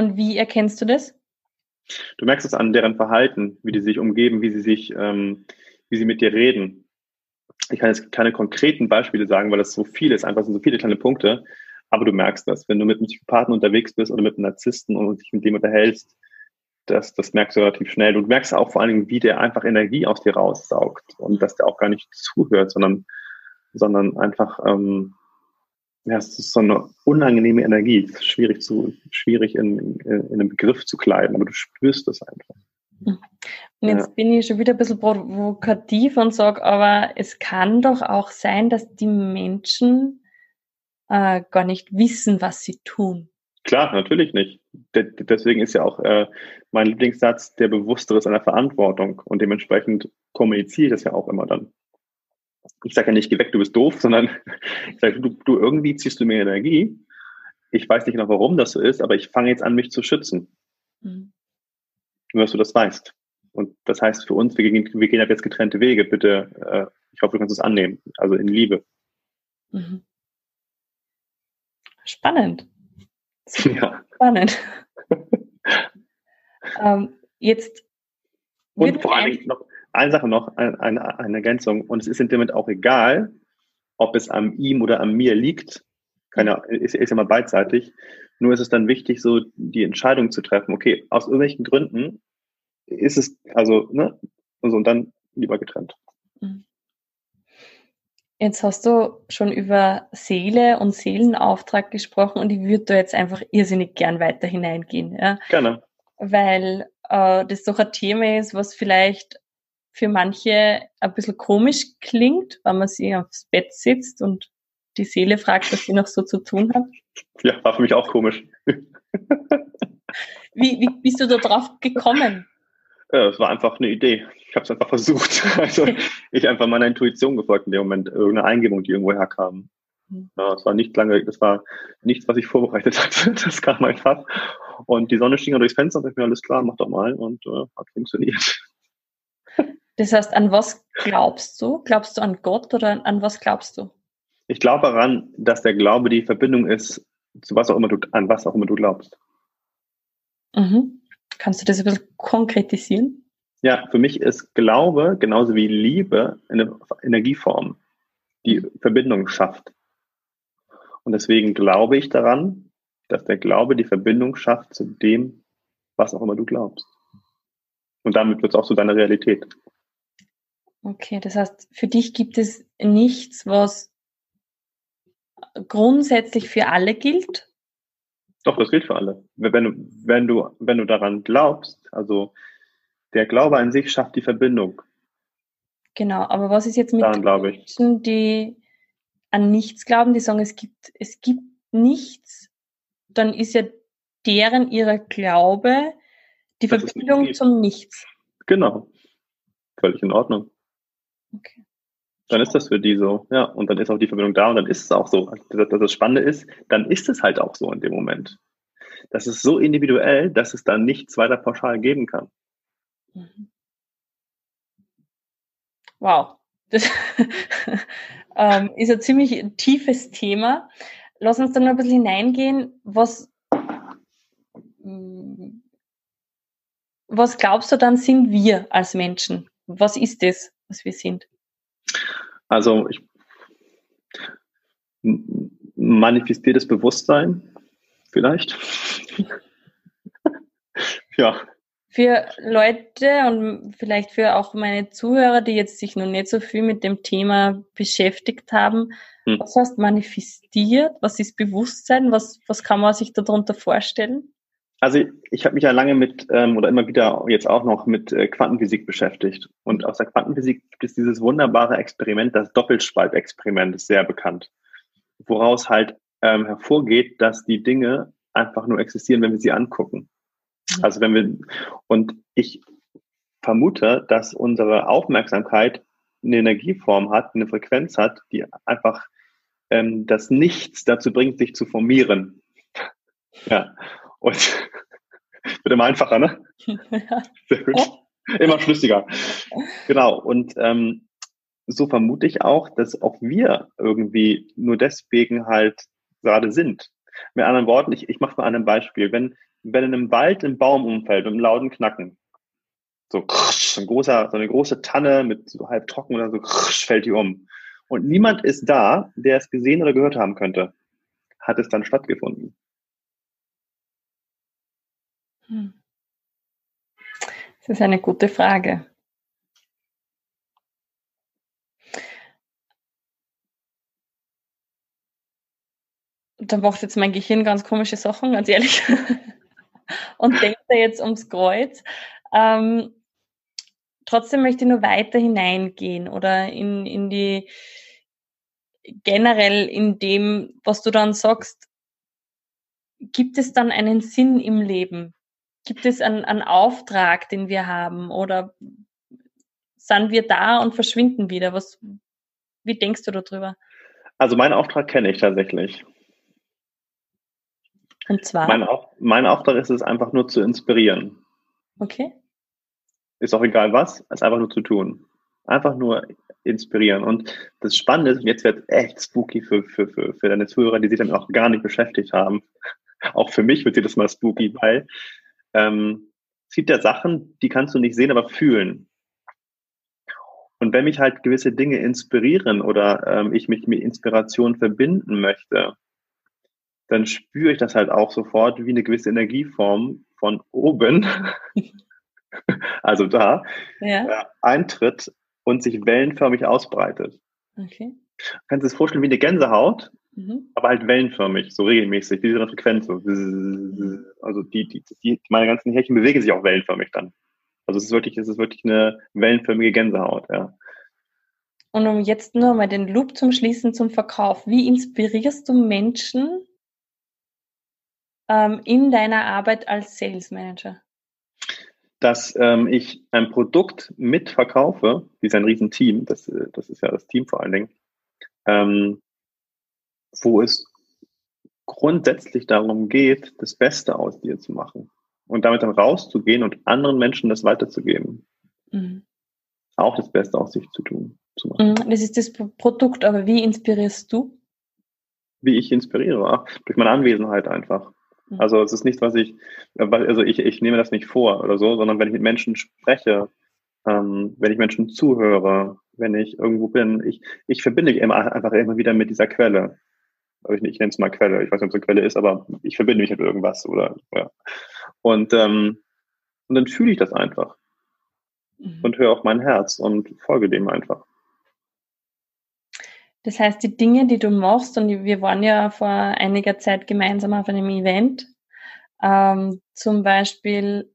Und wie erkennst du das? Du merkst es an deren Verhalten, wie die sich umgeben, wie sie sich, ähm, wie sie mit dir reden. Ich kann jetzt keine konkreten Beispiele sagen, weil das so viel ist, einfach sind so viele kleine Punkte. Aber du merkst das, wenn du mit einem Psychopathen unterwegs bist oder mit einem Narzissten und dich mit dem unterhältst, das, das merkst du relativ schnell. Du merkst auch vor allen Dingen, wie der einfach Energie aus dir raussaugt und dass der auch gar nicht zuhört, sondern, sondern einfach, ähm, ja, es ist so eine unangenehme Energie. Es ist schwierig zu, schwierig in, in, in einen Begriff zu kleiden, aber du spürst das einfach. Und jetzt ja. bin ich schon wieder ein bisschen provokativ und sage, aber es kann doch auch sein, dass die Menschen äh, gar nicht wissen, was sie tun. Klar, natürlich nicht. De deswegen ist ja auch äh, mein Lieblingssatz, der Bewusstere ist einer Verantwortung und dementsprechend kommuniziere ich das ja auch immer dann. Ich sage ja nicht, geh weg, du bist doof, sondern ich sage, du, du irgendwie ziehst du mir Energie. Ich weiß nicht genau, warum das so ist, aber ich fange jetzt an, mich zu schützen. Mhm. Nur, dass du das weißt. Und das heißt für uns, wir gehen, wir gehen ab jetzt getrennte Wege. Bitte, äh, ich hoffe, du kannst es annehmen. Also in Liebe. Mhm. Spannend. Ja. Spannend. ähm, jetzt. Und vor allem noch eine Sache noch, eine, eine, eine Ergänzung. Und es ist in dem Moment auch egal, ob es an ihm oder an mir liegt. Keine, ist, ist ja mal beidseitig. Nur ist es dann wichtig, so die Entscheidung zu treffen. Okay, aus irgendwelchen Gründen ist es, also, ne, also, und dann lieber getrennt. Mhm. Jetzt hast du schon über Seele und Seelenauftrag gesprochen und ich würde da jetzt einfach irrsinnig gern weiter hineingehen. Ja? Gerne. Weil äh, das doch ein Thema ist, was vielleicht für manche ein bisschen komisch klingt, wenn man sich aufs Bett sitzt und die Seele fragt, was sie noch so zu tun hat. Ja, war für mich auch komisch. wie, wie bist du da drauf gekommen? Ja, es war einfach eine Idee. Ich habe es einfach versucht. Also ich einfach meiner Intuition gefolgt in dem Moment, irgendeine Eingebung, die irgendwo herkam. Mhm. Ja, es war nicht lange, das war nichts, was ich vorbereitet hatte. Das kam einfach. Und die Sonne schien durchs Fenster und ich mir alles klar, mach doch mal und äh, hat funktioniert. Das heißt, an was glaubst du? Glaubst du an Gott oder an was glaubst du? Ich glaube daran, dass der Glaube die Verbindung ist zu was auch immer du, an was auch immer du glaubst. Mhm. Kannst du das ein bisschen konkretisieren? Ja, für mich ist Glaube genauso wie Liebe eine Energieform, die Verbindung schafft. Und deswegen glaube ich daran, dass der Glaube die Verbindung schafft zu dem, was auch immer du glaubst. Und damit wird es auch zu deiner Realität. Okay, das heißt, für dich gibt es nichts, was grundsätzlich für alle gilt, doch, das gilt für alle. Wenn du, wenn du, wenn du daran glaubst, also der Glaube an sich schafft die Verbindung. Genau, aber was ist jetzt mit daran, Menschen, die an nichts glauben, die sagen, es gibt, es gibt nichts, dann ist ja deren ihrer Glaube die das Verbindung zum Nichts. Genau. Völlig in Ordnung. Okay. Dann ist das für die so, ja. Und dann ist auch die Verbindung da und dann ist es auch so. Dass das Spannende ist, dann ist es halt auch so in dem Moment. Das ist so individuell, dass es dann nichts weiter pauschal geben kann. Mhm. Wow. Das ähm, ist ein ziemlich tiefes Thema. Lass uns dann noch ein bisschen hineingehen. Was, was glaubst du dann sind wir als Menschen? Was ist das, was wir sind? Also ich manifestiere das Bewusstsein vielleicht. ja. Für Leute und vielleicht für auch meine Zuhörer, die jetzt sich noch nicht so viel mit dem Thema beschäftigt haben, hm. was heißt manifestiert? Was ist Bewusstsein? Was, was kann man sich darunter vorstellen? Also ich, habe mich ja lange mit ähm, oder immer wieder jetzt auch noch mit äh, Quantenphysik beschäftigt. Und aus der Quantenphysik gibt es dieses wunderbare Experiment, das Doppelspaltexperiment, ist sehr bekannt, woraus halt ähm, hervorgeht, dass die Dinge einfach nur existieren, wenn wir sie angucken. Mhm. Also wenn wir und ich vermute, dass unsere Aufmerksamkeit eine Energieform hat, eine Frequenz hat, die einfach ähm, das Nichts dazu bringt, sich zu formieren. ja. Und wird immer einfacher, ne? Ja. Sehr gut. Immer schlüssiger. Genau. Und ähm, so vermute ich auch, dass auch wir irgendwie nur deswegen halt gerade sind. Mit anderen Worten, ich, ich mache mal ein Beispiel. Wenn, wenn in einem Wald ein Baum umfällt mit einem lauten Knacken, so, so, ein großer, so eine große Tanne mit so halb trocken oder so, fällt die um. Und niemand ist da, der es gesehen oder gehört haben könnte. Hat es dann stattgefunden? Hm. Das ist eine gute Frage. Da macht jetzt mein Gehirn ganz komische Sachen, ganz ehrlich. Und denkt da jetzt ums Kreuz. Ähm, trotzdem möchte ich nur weiter hineingehen oder in, in die generell in dem, was du dann sagst, gibt es dann einen Sinn im Leben? Gibt es einen, einen Auftrag, den wir haben? Oder sind wir da und verschwinden wieder? Was, wie denkst du darüber? Also meinen Auftrag kenne ich tatsächlich. Und zwar? Mein, mein Auftrag ist es einfach nur zu inspirieren. Okay. Ist auch egal was, es einfach nur zu tun. Einfach nur inspirieren. Und das Spannende ist, jetzt wird echt spooky für, für, für, für deine Zuhörer, die sich damit auch gar nicht beschäftigt haben. Auch für mich wird sie das mal spooky, weil ähm, es gibt ja Sachen, die kannst du nicht sehen, aber fühlen. Und wenn mich halt gewisse Dinge inspirieren oder ähm, ich mich mit Inspiration verbinden möchte, dann spüre ich das halt auch sofort wie eine gewisse Energieform von oben, also da, ja. äh, eintritt und sich wellenförmig ausbreitet. Okay. Du kannst es vorstellen wie eine Gänsehaut, mhm. aber halt wellenförmig, so regelmäßig, diese Frequenz. So. Also die, die, die, meine ganzen Härchen bewegen sich auch wellenförmig dann. Also es ist wirklich, es ist wirklich eine wellenförmige Gänsehaut, ja. Und um jetzt nur mal den Loop zum Schließen zum Verkauf. Wie inspirierst du Menschen ähm, in deiner Arbeit als Sales Manager? Dass ähm, ich ein Produkt mitverkaufe, wie ist ein Riesenteam, das, äh, das ist ja das Team vor allen Dingen, ähm, wo es grundsätzlich darum geht, das Beste aus dir zu machen und damit dann rauszugehen und anderen Menschen das weiterzugeben. Mhm. Auch das Beste aus sich zu tun. Zu machen. Mhm, das ist das Produkt, aber wie inspirierst du? Wie ich inspiriere? Durch meine Anwesenheit einfach. Mhm. Also es ist nichts, was ich, also ich, ich nehme das nicht vor oder so, sondern wenn ich mit Menschen spreche, ähm, wenn ich Menschen zuhöre, wenn ich irgendwo bin, ich, ich verbinde mich immer, einfach immer wieder mit dieser Quelle. Ich, ich nenne es mal Quelle, ich weiß nicht, ob es eine Quelle ist, aber ich verbinde mich mit irgendwas oder ja. Und, ähm, und dann fühle ich das einfach mhm. und höre auf mein Herz und folge dem einfach. Das heißt, die Dinge, die du machst, und wir waren ja vor einiger Zeit gemeinsam auf einem Event, ähm, zum Beispiel,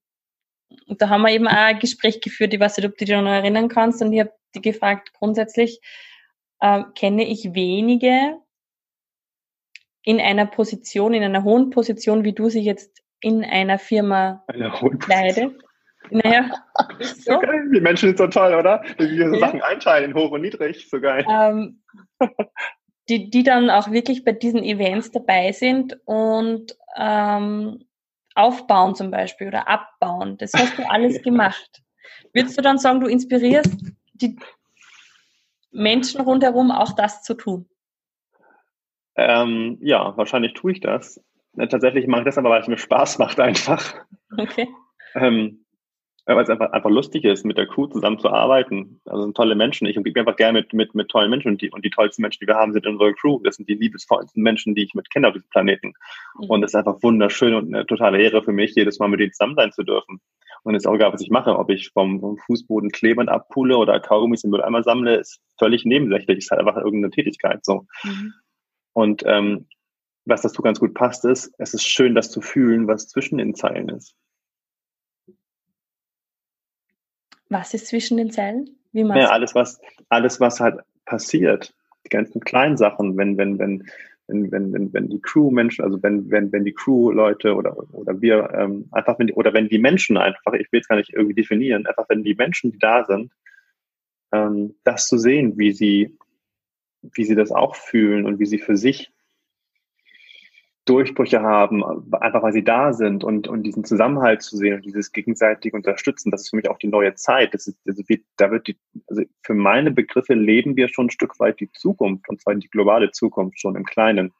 da haben wir eben auch ein Gespräch geführt, ich weiß nicht, ob du dich noch erinnern kannst, und ich habe die gefragt, grundsätzlich äh, kenne ich wenige in einer Position, in einer hohen Position, wie du sie jetzt in einer Firma kleidest. Naja, so. Die Menschen sind so toll, oder? Die so ja. Sachen einteilen, hoch und niedrig, so geil. Ähm, die, die dann auch wirklich bei diesen Events dabei sind und ähm, aufbauen zum Beispiel oder abbauen. Das hast du alles gemacht. Würdest du dann sagen, du inspirierst die Menschen rundherum auch das zu tun? Ähm, ja, wahrscheinlich tue ich das. Tatsächlich mache ich das aber, weil es mir Spaß macht einfach. Okay. Ähm, weil es einfach, einfach lustig ist, mit der Crew zusammen zu arbeiten. Also sind tolle Menschen. Ich umgebe einfach gerne mit, mit, mit tollen Menschen und die, und die tollsten Menschen, die wir haben, sind unsere Crew. Das sind die liebesvollsten Menschen, die ich mit kenne auf diesem Planeten. Mhm. Und es ist einfach wunderschön und eine totale Ehre für mich, jedes Mal mit ihnen zusammen sein zu dürfen. Und es ist auch egal, was ich mache, ob ich vom, vom Fußboden Klebern abpule oder Kaugummis im Mülleimer sammle, ist völlig nebensächlich. Es ist halt einfach irgendeine Tätigkeit, so. Mhm. Und, ähm, was dazu ganz gut passt, ist, es ist schön, das zu fühlen, was zwischen den Zeilen ist. Was ist zwischen den Zeilen? Wie ja, alles, was, alles, was halt passiert, die ganzen kleinen Sachen, wenn, wenn, wenn, wenn, wenn, wenn, wenn die Crew-Menschen, also wenn, wenn, wenn die Crew-Leute oder, oder wir ähm, einfach, wenn die, oder wenn die Menschen einfach, ich will es gar nicht irgendwie definieren, einfach wenn die Menschen, die da sind, ähm, das zu sehen, wie sie, wie sie das auch fühlen und wie sie für sich Durchbrüche haben, einfach weil sie da sind und, und diesen Zusammenhalt zu sehen und dieses gegenseitig Unterstützen, das ist für mich auch die neue Zeit. Das ist, also wie, da wird die, also für meine Begriffe leben wir schon ein Stück weit die Zukunft und zwar die globale Zukunft schon im Kleinen.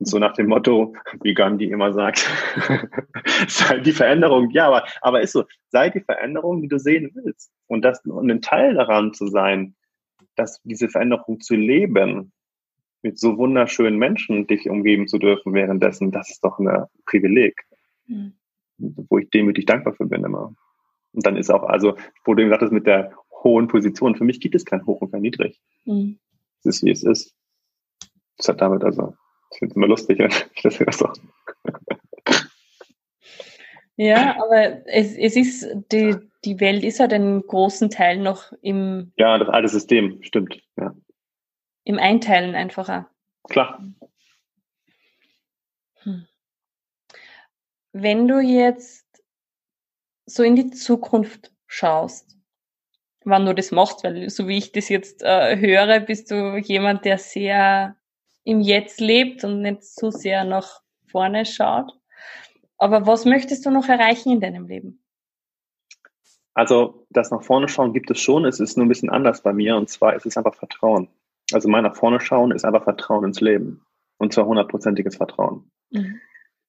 So nach dem Motto, wie Gandhi immer sagt, sei die Veränderung, ja, aber, aber ist so, sei die Veränderung, die du sehen willst. Und das, und ein Teil daran zu sein, dass diese Veränderung zu leben, mit so wunderschönen Menschen dich umgeben zu dürfen währenddessen, das ist doch ein Privileg, mhm. wo ich demütig dankbar für bin immer. Und dann ist auch, also, wo du gesagt hast, mit der hohen Position, für mich gibt es kein Hoch und kein Niedrig. Mhm. Es ist, wie es ist. Das hat damit also ich finde es immer lustig, wenn ich das höre. So. Ja, aber es, es ist, die, die Welt ist halt einen großen Teil noch im. Ja, das alte System, stimmt, ja. Im Einteilen einfacher. Klar. Hm. Wenn du jetzt so in die Zukunft schaust, wann du das machst, weil so wie ich das jetzt äh, höre, bist du jemand, der sehr im Jetzt lebt und nicht zu sehr nach vorne schaut. Aber was möchtest du noch erreichen in deinem Leben? Also das nach vorne schauen gibt es schon, es ist nur ein bisschen anders bei mir und zwar ist es einfach Vertrauen. Also mein nach vorne schauen ist einfach Vertrauen ins Leben und zwar hundertprozentiges Vertrauen. Mhm.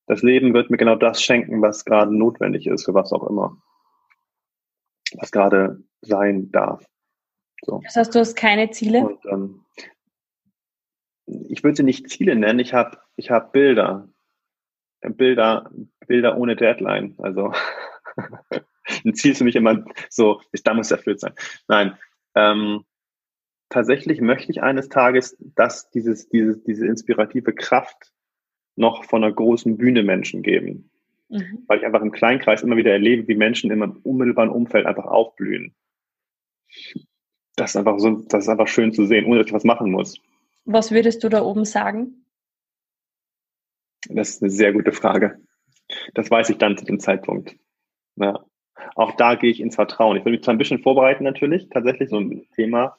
Das Leben wird mir genau das schenken, was gerade notwendig ist, für was auch immer. Was gerade sein darf. So. Das heißt, du hast keine Ziele? Und, ähm, ich würde sie nicht Ziele nennen, ich habe ich hab Bilder. Bilder, Bilder ohne Deadline. Also ein Ziel ist für mich immer so, ist, da muss erfüllt sein. Nein. Ähm, tatsächlich möchte ich eines Tages, dass dieses, dieses, diese inspirative Kraft noch von einer großen Bühne Menschen geben. Mhm. Weil ich einfach im Kleinkreis immer wieder erlebe, wie Menschen in meinem unmittelbaren Umfeld einfach aufblühen. Das ist einfach so, das ist einfach schön zu sehen, ohne dass ich was machen muss. Was würdest du da oben sagen? Das ist eine sehr gute Frage. Das weiß ich dann zu dem Zeitpunkt. Ja. Auch da gehe ich ins Vertrauen. Ich will mich zwar ein bisschen vorbereiten natürlich, tatsächlich so ein Thema.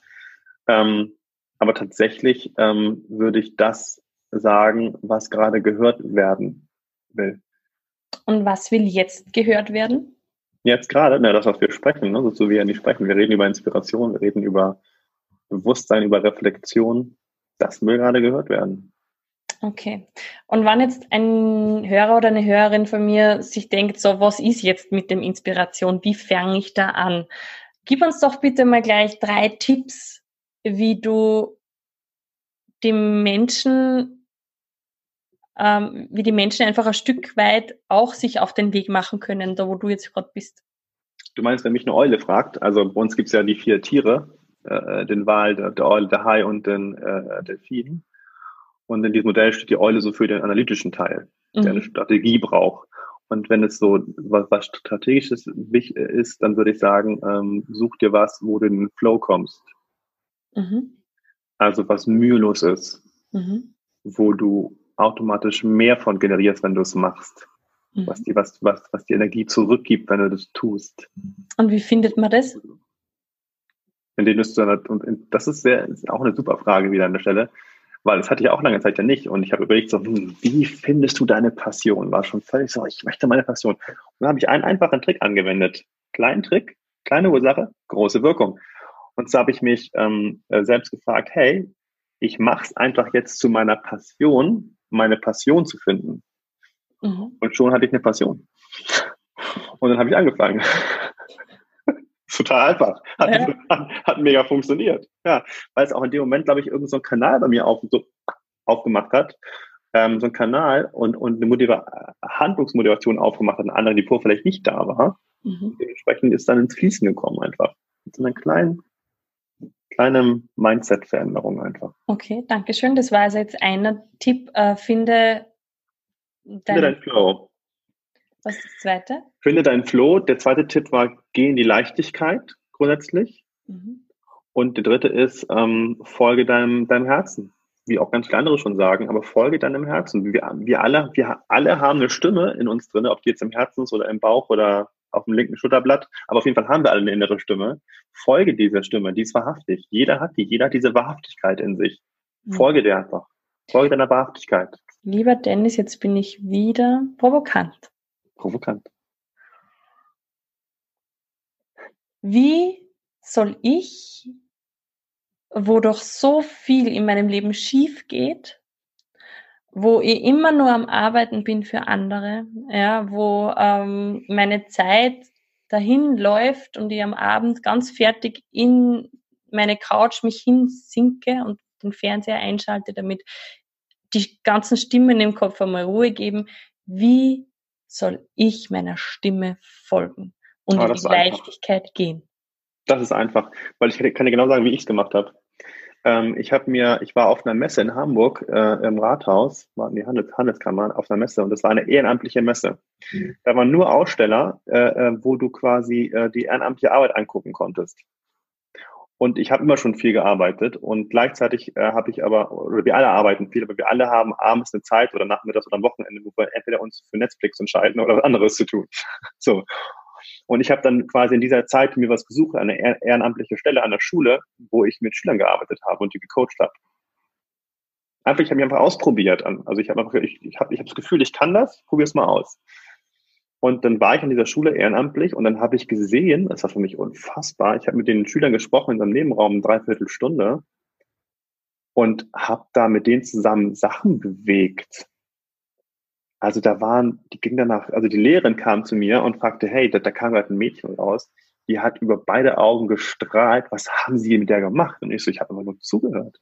Ähm, aber tatsächlich ähm, würde ich das sagen, was gerade gehört werden will. Und was will jetzt gehört werden? Jetzt gerade, na, das, was wir sprechen, ne? so wie wir nicht sprechen. Wir reden über Inspiration, wir reden über Bewusstsein, über Reflexion, das will gerade gehört werden. Okay. Und wenn jetzt ein Hörer oder eine Hörerin von mir sich denkt, so, was ist jetzt mit dem Inspiration? Wie fange ich da an? Gib uns doch bitte mal gleich drei Tipps, wie du die Menschen, ähm, wie die Menschen einfach ein Stück weit auch sich auf den Weg machen können, da wo du jetzt gerade bist. Du meinst, wenn mich eine Eule fragt, also bei uns gibt es ja die vier Tiere, äh, den Wal, der, Eule, der Hai und den äh, Delfin. Und in diesem Modell steht die Eule so für den analytischen Teil, mhm. der eine Strategie braucht. Und wenn es so was, was strategisches ist, dann würde ich sagen, ähm, such dir was, wo du in den Flow kommst. Mhm. Also was mühelos ist, mhm. wo du automatisch mehr von generierst, wenn du es machst. Mhm. Was, die, was, was, was die Energie zurückgibt, wenn du das tust. Und wie findet man das? in denen du dann, und das ist sehr, ist auch eine super Frage wieder an der Stelle, weil das hatte ich auch lange Zeit ja nicht. Und ich habe überlegt, so, hm, wie findest du deine Passion? War schon völlig so, ich möchte meine Passion. Und dann habe ich einen einfachen Trick angewendet. Kleinen Trick, kleine Ursache, große Wirkung. Und so habe ich mich ähm, äh, selbst gefragt, hey, ich mache es einfach jetzt zu meiner Passion, meine Passion zu finden. Mhm. Und schon hatte ich eine Passion. Und dann habe ich angefangen total einfach. Hat, ja. hat, hat, mega funktioniert. Ja, weil es auch in dem Moment, glaube ich, irgendein so Kanal bei mir auf, so, aufgemacht hat. Ähm, so ein Kanal und, und eine Motiva Handlungsmotivation aufgemacht hat, eine andere, die vorher vielleicht nicht da war. Mhm. Dementsprechend ist dann ins Fließen gekommen einfach. Mit so einer kleinen, kleinen Mindset-Veränderung einfach. Okay, danke schön. Das war also jetzt einer Tipp. Äh, finde, dein, finde dein Flow. Was ist das zweite? Finde deinen Flow. Der zweite Tipp war, geh in die Leichtigkeit grundsätzlich. Mhm. Und der dritte ist, ähm, folge deinem, deinem Herzen. Wie auch ganz viele andere schon sagen, aber folge deinem Herzen. Wir, wir, alle, wir alle haben eine Stimme in uns drin, ob die jetzt im Herzen ist oder im Bauch oder auf dem linken Schulterblatt. Aber auf jeden Fall haben wir alle eine innere Stimme. Folge dieser Stimme, die ist wahrhaftig. Jeder hat die, jeder hat diese Wahrhaftigkeit in sich. Mhm. Folge dir einfach. Folge deiner Wahrhaftigkeit. Lieber Dennis, jetzt bin ich wieder provokant. Provokant. Wie soll ich, wo doch so viel in meinem Leben schief geht, wo ich immer nur am Arbeiten bin für andere, ja, wo ähm, meine Zeit dahin läuft und ich am Abend ganz fertig in meine Couch mich hinsinke und den Fernseher einschalte, damit die ganzen Stimmen im Kopf einmal Ruhe geben. Wie soll ich meiner Stimme folgen und oh, in die Leichtigkeit einfach. gehen? Das ist einfach, weil ich kann dir genau sagen, wie ich es gemacht habe. Ähm, ich habe mir, ich war auf einer Messe in Hamburg äh, im Rathaus, war in die Handels, Handelskammer auf einer Messe und das war eine ehrenamtliche Messe. Mhm. Da waren nur Aussteller, äh, äh, wo du quasi äh, die ehrenamtliche Arbeit angucken konntest. Und ich habe immer schon viel gearbeitet und gleichzeitig äh, habe ich aber, oder wir alle arbeiten viel, aber wir alle haben abends eine Zeit oder nachmittags oder am Wochenende, wo wir entweder uns für Netflix entscheiden oder was anderes zu tun. so. Und ich habe dann quasi in dieser Zeit mir was gesucht, eine ehrenamtliche Stelle an der Schule, wo ich mit Schülern gearbeitet habe und die gecoacht habe. Einfach, ich habe mich einfach ausprobiert. Also ich habe ich, ich habe ich hab das Gefühl, ich kann das, probiere es mal aus. Und dann war ich an dieser Schule ehrenamtlich und dann habe ich gesehen, das war für mich unfassbar, ich habe mit den Schülern gesprochen in einem Nebenraum, eine Dreiviertelstunde und habe da mit denen zusammen Sachen bewegt. Also da waren, die ging danach, also die Lehrerin kam zu mir und fragte, hey, da, da kam gerade ein Mädchen raus, die hat über beide Augen gestrahlt, was haben Sie mit der gemacht? Und ich so, ich habe immer nur zugehört.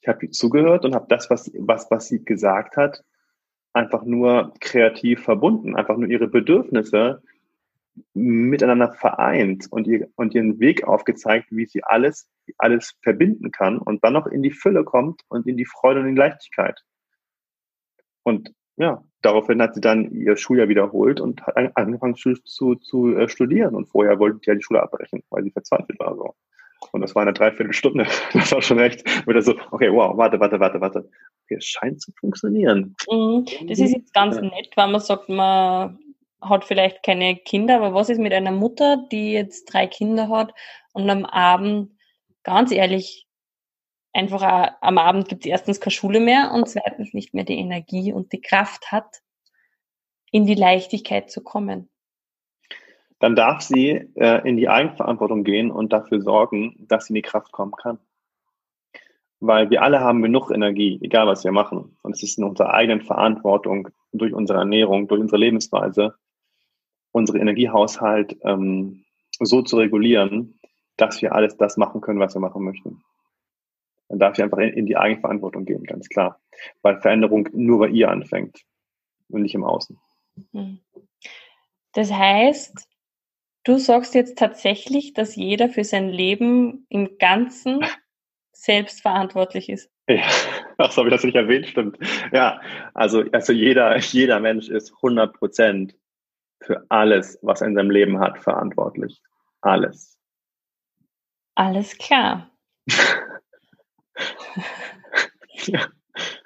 Ich habe zugehört und habe das, was, was, was sie gesagt hat, einfach nur kreativ verbunden, einfach nur ihre Bedürfnisse miteinander vereint und, ihr, und ihren Weg aufgezeigt, wie sie alles, alles verbinden kann und dann noch in die Fülle kommt und in die Freude und in die Leichtigkeit. Und ja, daraufhin hat sie dann ihr Schuljahr wiederholt und hat angefangen zu, zu, zu äh, studieren. Und vorher wollte sie ja die Schule abbrechen, weil sie verzweifelt war. So. Das war eine Dreiviertelstunde. Das war schon recht. Wieder so, okay, wow, warte, warte, warte, warte. Okay, es scheint zu funktionieren. Mhm. Das ist jetzt ganz ja. nett, wenn man sagt, man hat vielleicht keine Kinder, aber was ist mit einer Mutter, die jetzt drei Kinder hat und am Abend, ganz ehrlich, einfach auch, am Abend gibt es erstens keine Schule mehr und zweitens nicht mehr die Energie und die Kraft hat, in die Leichtigkeit zu kommen. Dann darf sie äh, in die Eigenverantwortung gehen und dafür sorgen, dass sie in die Kraft kommen kann. Weil wir alle haben genug Energie, egal was wir machen. Und es ist in unserer eigenen Verantwortung, durch unsere Ernährung, durch unsere Lebensweise, unsere Energiehaushalt ähm, so zu regulieren, dass wir alles das machen können, was wir machen möchten dann darf ich einfach in, in die Eigenverantwortung gehen, ganz klar. Weil Veränderung nur bei ihr anfängt und nicht im Außen. Hm. Das heißt, du sagst jetzt tatsächlich, dass jeder für sein Leben im Ganzen selbst verantwortlich ist. Ja, ach so, habe ich das nicht erwähnt, stimmt. Ja, also, also jeder, jeder Mensch ist 100 Prozent für alles, was er in seinem Leben hat, verantwortlich. Alles. Alles klar. ja.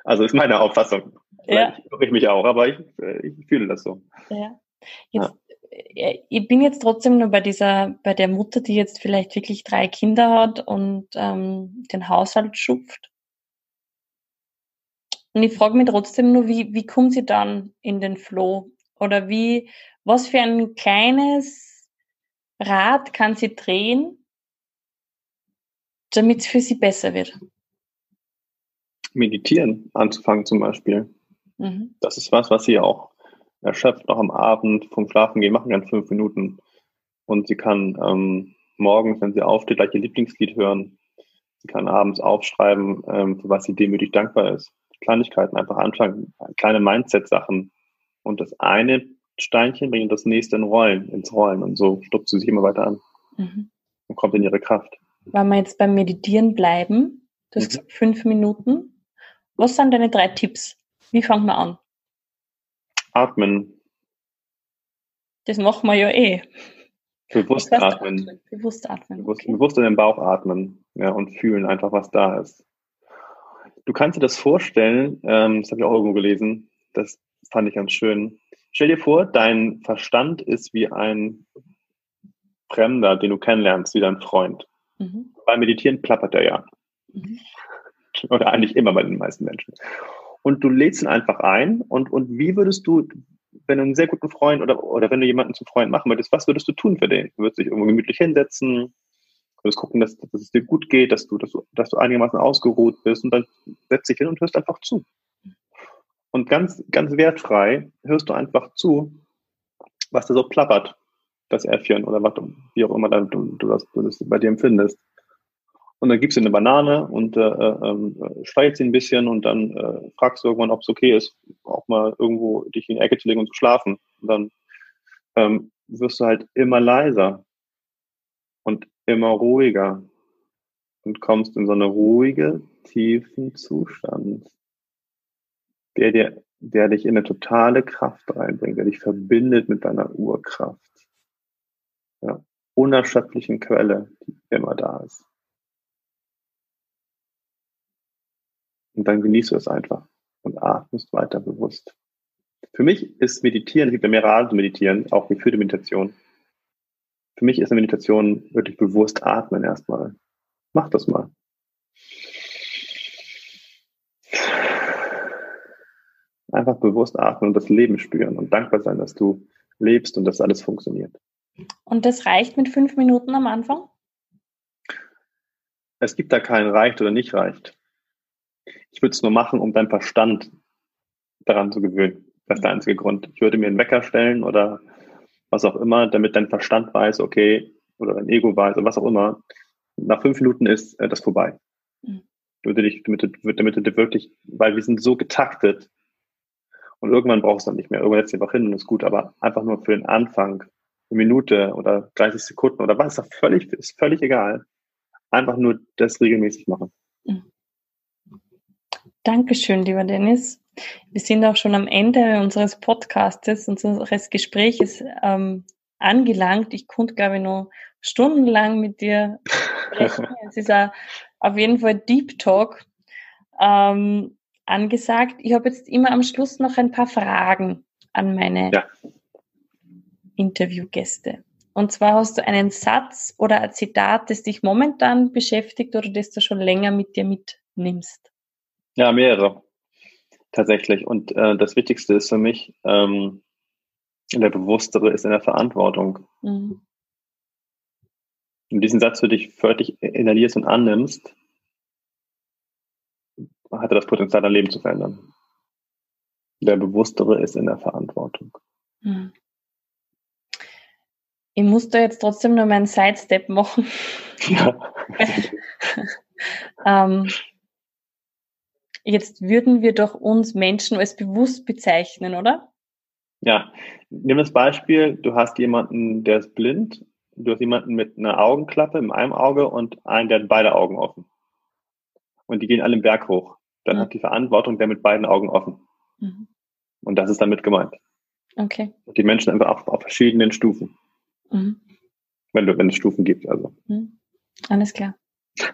Also ist meine Auffassung. Vielleicht ja. ich mich auch, aber ich, äh, ich fühle das so. Ja. Jetzt, ja. Äh, ich bin jetzt trotzdem nur bei dieser, bei der Mutter, die jetzt vielleicht wirklich drei Kinder hat und ähm, den Haushalt schupft. Und ich frage mich trotzdem nur, wie, wie kommt sie dann in den Flow? Oder wie, was für ein kleines Rad kann sie drehen, damit es für sie besser wird? Meditieren anzufangen zum Beispiel. Mhm. Das ist was, was sie auch erschöpft noch am Abend vom Schlafen gehen machen kann, fünf Minuten. Und sie kann ähm, morgens, wenn sie aufsteht, gleich ihr Lieblingslied hören. Sie kann abends aufschreiben, ähm, für was sie demütig dankbar ist. Kleinigkeiten einfach anfangen, kleine Mindset-Sachen. Und das eine Steinchen bringt das nächste in Rollen, ins Rollen. Und so stupst sie sich immer weiter an mhm. und kommt in ihre Kraft. Wenn wir jetzt beim Meditieren bleiben, das mhm. fünf Minuten, was sind deine drei Tipps? Wie fangen wir an? Atmen. Das machen wir ja eh. Bewusst atmen. Bewusst atmen. Bewusst, okay. bewusst in den Bauch atmen ja, und fühlen einfach, was da ist. Du kannst dir das vorstellen, ähm, das habe ich auch irgendwo gelesen, das fand ich ganz schön. Stell dir vor, dein Verstand ist wie ein Fremder, den du kennenlernst, wie dein Freund. Mhm. Beim Meditieren plappert er ja. Mhm. Oder eigentlich immer bei den meisten Menschen. Und du lädst ihn einfach ein und, und wie würdest du, wenn du einen sehr guten Freund oder, oder wenn du jemanden zum Freund machen würdest, was würdest du tun für den? Du würdest dich irgendwo gemütlich hinsetzen, würdest gucken, dass, dass es dir gut geht, dass du, dass du, dass du einigermaßen ausgeruht bist und dann setzt dich hin und hörst einfach zu. Und ganz, ganz wertfrei hörst du einfach zu, was da so plappert, das Äffchen oder was, wie auch immer du, du, das, du das bei dir empfindest. Und dann gibst du eine Banane und äh, äh, streichelst sie ein bisschen und dann äh, fragst du irgendwann, ob es okay ist, auch mal irgendwo dich in die Ecke zu legen und zu schlafen. Und dann ähm, wirst du halt immer leiser und immer ruhiger und kommst in so eine ruhige, tiefen Zustand, der dir, der dich in eine totale Kraft reinbringt, der dich verbindet mit deiner Urkraft. Ja, unerschöpflichen Quelle, die immer da ist. Und dann genießt du es einfach und atmest weiter bewusst. Für mich ist Meditieren, es gibt ja mehrere Arten zu meditieren, auch geführte Meditation. Für mich ist eine Meditation wirklich bewusst atmen erstmal. Mach das mal. Einfach bewusst atmen und das Leben spüren und dankbar sein, dass du lebst und dass alles funktioniert. Und das reicht mit fünf Minuten am Anfang? Es gibt da keinen reicht oder nicht reicht. Ich würde es nur machen, um deinen Verstand daran zu gewöhnen. Das ist der einzige Grund. Ich würde mir einen Wecker stellen oder was auch immer, damit dein Verstand weiß, okay, oder dein Ego weiß oder was auch immer, nach fünf Minuten ist äh, das vorbei. Mhm. Damit, dich, damit, damit du wirklich, weil wir sind so getaktet und irgendwann brauchst du dann nicht mehr. Irgendwann setzt du einfach hin und ist gut, aber einfach nur für den Anfang, eine Minute oder 30 Sekunden oder was, ist völlig, ist völlig egal. Einfach nur das regelmäßig machen. Mhm. Dankeschön, lieber Dennis. Wir sind auch schon am Ende unseres Podcastes, unseres Gespräches ähm, angelangt. Ich konnte, glaube ich, noch stundenlang mit dir sprechen. es ist a, auf jeden Fall Deep Talk ähm, angesagt. Ich habe jetzt immer am Schluss noch ein paar Fragen an meine ja. Interviewgäste. Und zwar hast du einen Satz oder ein Zitat, das dich momentan beschäftigt oder das du schon länger mit dir mitnimmst. Ja, mehrere. Tatsächlich. Und äh, das Wichtigste ist für mich, ähm, der Bewusstere ist in der Verantwortung. Mhm. Und diesen Satz für dich völlig inhalierst und annimmst, hat er das Potenzial, dein Leben zu verändern. Der Bewusstere ist in der Verantwortung. Mhm. Ich muss da jetzt trotzdem nur meinen Sidestep machen. Ja. ähm, Jetzt würden wir doch uns Menschen als bewusst bezeichnen, oder? Ja, nimm das Beispiel, du hast jemanden, der ist blind, du hast jemanden mit einer Augenklappe in einem Auge und einen, der hat beide Augen offen. Und die gehen alle im Berg hoch. Dann mhm. hat die Verantwortung der mit beiden Augen offen. Mhm. Und das ist damit gemeint. Okay. Und die Menschen einfach auf, auf verschiedenen Stufen. Mhm. Wenn, du, wenn es Stufen gibt, also. Mhm. Alles klar.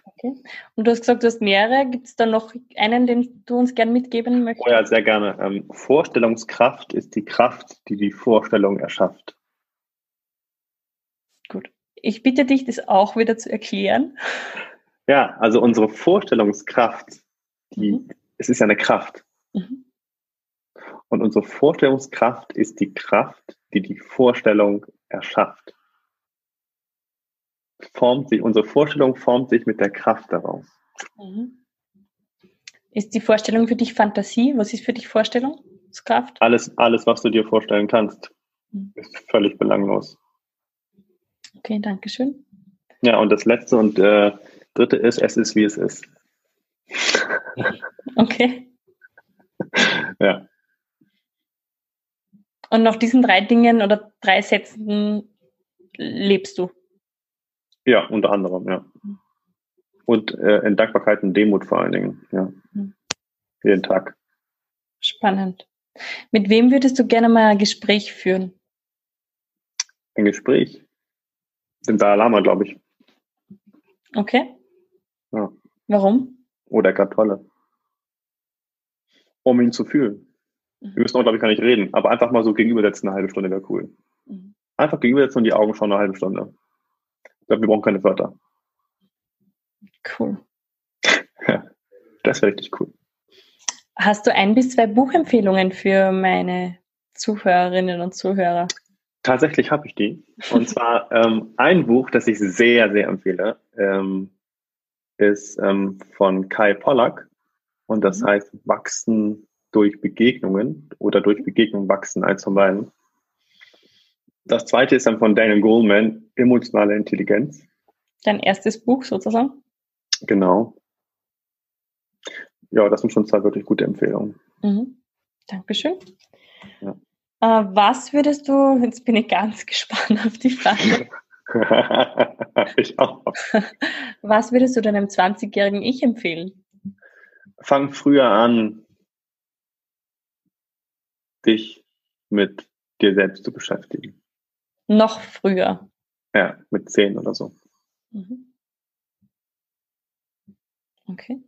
Okay. Und du hast gesagt, du hast mehrere. Gibt es da noch einen, den du uns gern mitgeben möchtest? Oh ja, sehr gerne. Ähm, Vorstellungskraft ist die Kraft, die die Vorstellung erschafft. Gut. Ich bitte dich, das auch wieder zu erklären. Ja, also unsere Vorstellungskraft, die, mhm. es ist ja eine Kraft. Mhm. Und unsere Vorstellungskraft ist die Kraft, die die Vorstellung erschafft formt sich, unsere Vorstellung formt sich mit der Kraft daraus. Mhm. Ist die Vorstellung für dich Fantasie? Was ist für dich Vorstellungskraft? Alles, alles, was du dir vorstellen kannst, mhm. ist völlig belanglos. Okay, danke schön. Ja, und das letzte und äh, dritte ist, es ist, wie es ist. Okay. ja. Und nach diesen drei Dingen oder drei Sätzen lebst du? Ja, unter anderem, ja. Und äh, in Dankbarkeit und Demut vor allen Dingen, ja. Mhm. Jeden Tag. Spannend. Mit wem würdest du gerne mal ein Gespräch führen? Ein Gespräch? Den Dalai Lama, glaube ich. Okay. Ja. Warum? Oh, der Tolle. Um ihn zu fühlen. Mhm. Wir müssen auch, glaube ich, gar nicht reden, aber einfach mal so gegenübersetzen, eine halbe Stunde wäre cool. Mhm. Einfach gegenübersetzen und die Augen schauen eine halbe Stunde. Ich glaube, wir brauchen keine Wörter. Cool. Das wäre richtig cool. Hast du ein bis zwei Buchempfehlungen für meine Zuhörerinnen und Zuhörer? Tatsächlich habe ich die. Und zwar ähm, ein Buch, das ich sehr, sehr empfehle, ähm, ist ähm, von Kai Pollack und das mhm. heißt Wachsen durch Begegnungen oder durch Begegnungen wachsen, eins von beiden. Das zweite ist dann von Daniel Goleman, emotionale Intelligenz. Dein erstes Buch sozusagen? Genau. Ja, das sind schon zwei wirklich gute Empfehlungen. Mhm. Dankeschön. Ja. Äh, was würdest du, jetzt bin ich ganz gespannt auf die Frage. ich auch. Was würdest du deinem 20-jährigen Ich empfehlen? Fang früher an, dich mit dir selbst zu beschäftigen. Noch früher? Ja, mit zehn oder so. Mhm. Okay.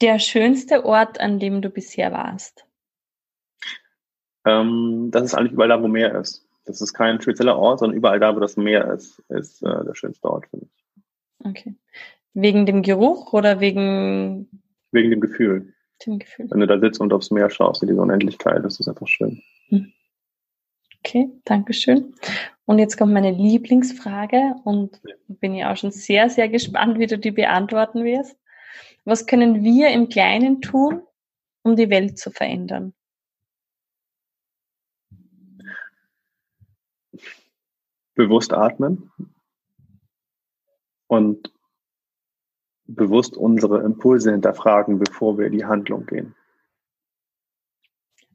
Der schönste Ort, an dem du bisher warst? Ähm, das ist eigentlich überall da, wo Meer ist. Das ist kein spezieller Ort, sondern überall da, wo das Meer ist, ist äh, der schönste Ort, finde ich. Okay. Wegen dem Geruch oder wegen? Wegen dem Gefühl. Dem Gefühl. Wenn du da sitzt und aufs Meer schaust, in diese Unendlichkeit, das ist einfach schön. Hm. Okay, danke schön. Und jetzt kommt meine Lieblingsfrage und bin ja auch schon sehr, sehr gespannt, wie du die beantworten wirst. Was können wir im Kleinen tun, um die Welt zu verändern? Bewusst atmen und bewusst unsere Impulse hinterfragen, bevor wir in die Handlung gehen.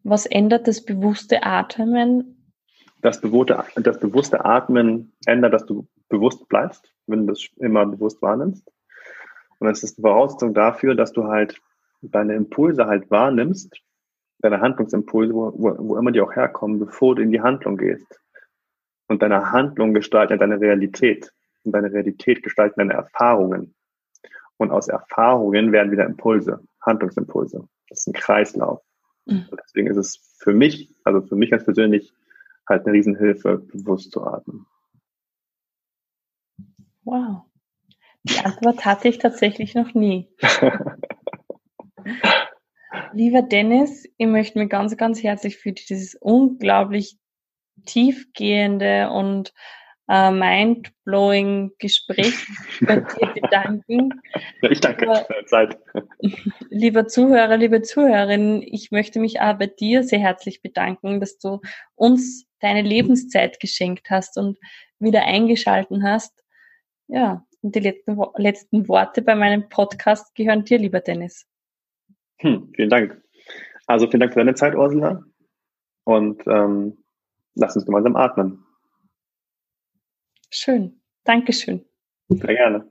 Was ändert das bewusste Atmen? Das bewusste, das bewusste Atmen ändert, dass du bewusst bleibst, wenn du das immer bewusst wahrnimmst. Und das ist die Voraussetzung dafür, dass du halt deine Impulse halt wahrnimmst, deine Handlungsimpulse, wo, wo, wo immer die auch herkommen, bevor du in die Handlung gehst. Und deine Handlung gestaltet deine Realität. Und deine Realität gestaltet deine Erfahrungen. Und aus Erfahrungen werden wieder Impulse, Handlungsimpulse. Das ist ein Kreislauf. Mhm. deswegen ist es für mich, also für mich ganz persönlich, halt eine Riesenhilfe, bewusst zu atmen. Wow. Die Antwort hatte ich tatsächlich noch nie. Lieber Dennis, ich möchte mich ganz, ganz herzlich für dieses unglaublich tiefgehende und äh, mind-blowing Gespräch bei dir bedanken. Ich danke für deine Zeit. Lieber Zuhörer, liebe Zuhörerin, ich möchte mich auch bei dir sehr herzlich bedanken, dass du uns deine Lebenszeit geschenkt hast und wieder eingeschalten hast. Ja, und die letzten, letzten Worte bei meinem Podcast gehören dir, lieber Dennis. Hm, vielen Dank. Also vielen Dank für deine Zeit, Ursula. Und ähm, lass uns gemeinsam atmen. Schön. Dankeschön. Sehr gerne.